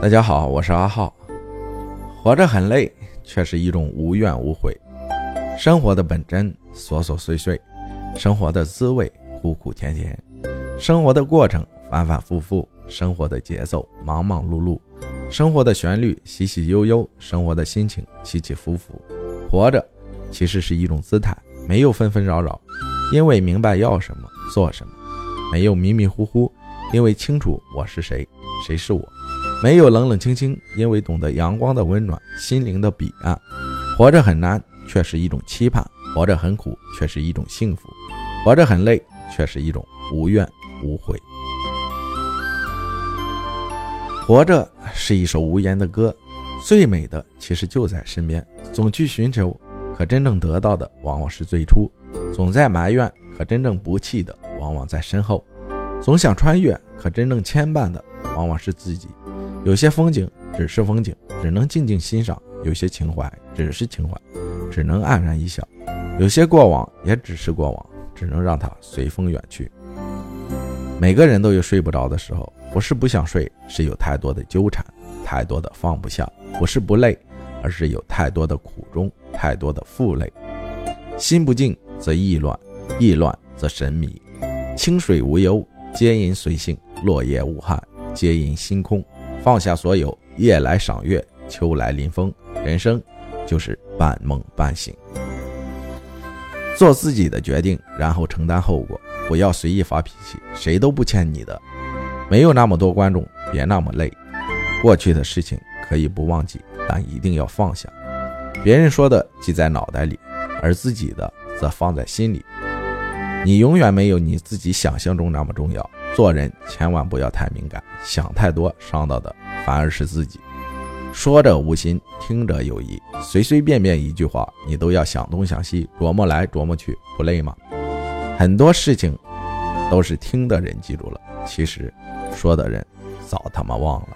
大家好，我是阿浩。活着很累，却是一种无怨无悔。生活的本真，琐琐碎碎；生活的滋味，苦苦甜甜；生活的过程，反反复复；生活的节奏，忙忙碌碌；生活的旋律，喜喜悠悠；生活的心情，起起伏伏。活着，其实是一种姿态，没有纷纷扰扰，因为明白要什么，做什么；没有迷迷糊糊，因为清楚我是谁，谁是我。没有冷冷清清，因为懂得阳光的温暖，心灵的彼岸。活着很难，却是一种期盼；活着很苦，却是一种幸福；活着很累，却是一种无怨无悔。活着是一首无言的歌，最美的其实就在身边。总去寻求，可真正得到的往往是最初；总在埋怨，可真正不弃的往往在身后；总想穿越，可真正牵绊的往往是自己。有些风景只是风景，只能静静欣赏；有些情怀只是情怀，只能黯然一笑；有些过往也只是过往，只能让它随风远去。每个人都有睡不着的时候，不是不想睡，是有太多的纠缠，太多的放不下；不是不累，而是有太多的苦衷，太多的负累。心不静则意乱，意乱则神迷。清水无忧，皆因随性；落叶无憾，皆因心空。放下所有，夜来赏月，秋来临风，人生就是半梦半醒。做自己的决定，然后承担后果，不要随意发脾气，谁都不欠你的。没有那么多观众，别那么累。过去的事情可以不忘记，但一定要放下。别人说的记在脑袋里，而自己的则放在心里。你永远没有你自己想象中那么重要。做人千万不要太敏感，想太多伤到的反而是自己。说者无心，听者有意，随随便便一句话，你都要想东想西，琢磨来琢磨去，不累吗？很多事情都是听的人记住了，其实说的人早他妈忘了。